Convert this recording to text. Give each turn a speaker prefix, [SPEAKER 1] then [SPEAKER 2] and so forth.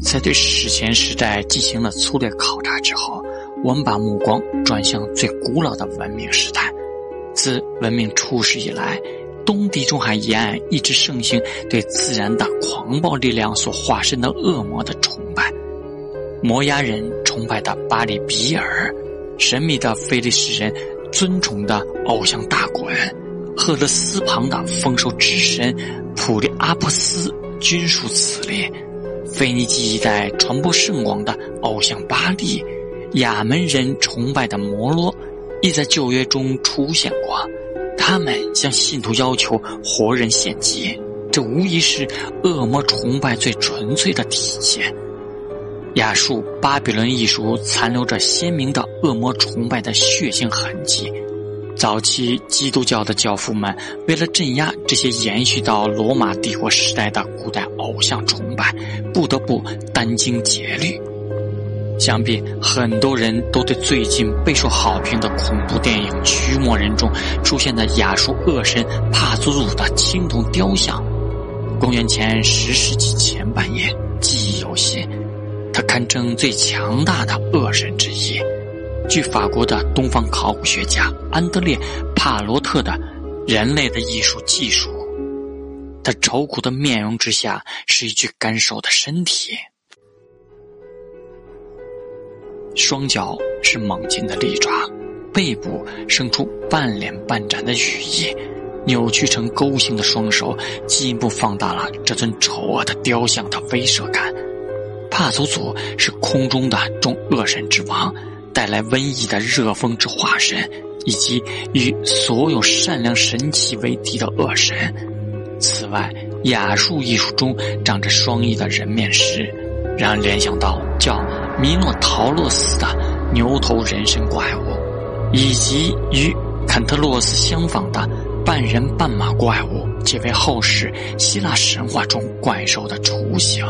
[SPEAKER 1] 在对史前时代进行了粗略考察之后，我们把目光转向最古老的文明时代。自文明初始以来，东地中海沿岸一直盛行对自然的狂暴力量所化身的恶魔的崇拜。摩崖人崇拜的巴里比尔，神秘的菲利士人尊崇的偶像大滚，赫勒斯旁的丰收之神普利阿波斯均属此列。腓尼基一带传播甚广的偶像巴利，亚门人崇拜的摩罗，亦在旧约中出现过。他们向信徒要求活人献祭，这无疑是恶魔崇拜最纯粹的体现。亚述、巴比伦艺术残留着鲜明的恶魔崇拜的血腥痕迹。早期基督教的教父们为了镇压这些延续到罗马帝国时代的古代偶像崇拜，不得不殚精竭虑。想必很多人都对最近备受好评的恐怖电影《驱魔人》中出现的亚述恶神帕祖鲁的青铜雕像，公元前十世纪前半叶记忆犹新。他堪称最强大的恶神之一。据法国的东方考古学家安德烈·帕罗特的《人类的艺术技术》，他愁苦的面容之下是一具干瘦的身体，双脚是猛禽的利爪，背部生出半脸半展的羽翼，扭曲成钩形的双手进一步放大了这尊丑恶的雕像的威慑感。帕祖祖是空中的众恶神之王。带来瘟疫的热风之化身，以及与所有善良神奇为敌的恶神。此外，雅述艺术中长着双翼的人面狮，让人联想到叫米诺陶洛斯的牛头人身怪物，以及与坎特洛斯相仿的半人半马怪物，皆为后世希腊神话中怪兽的雏形。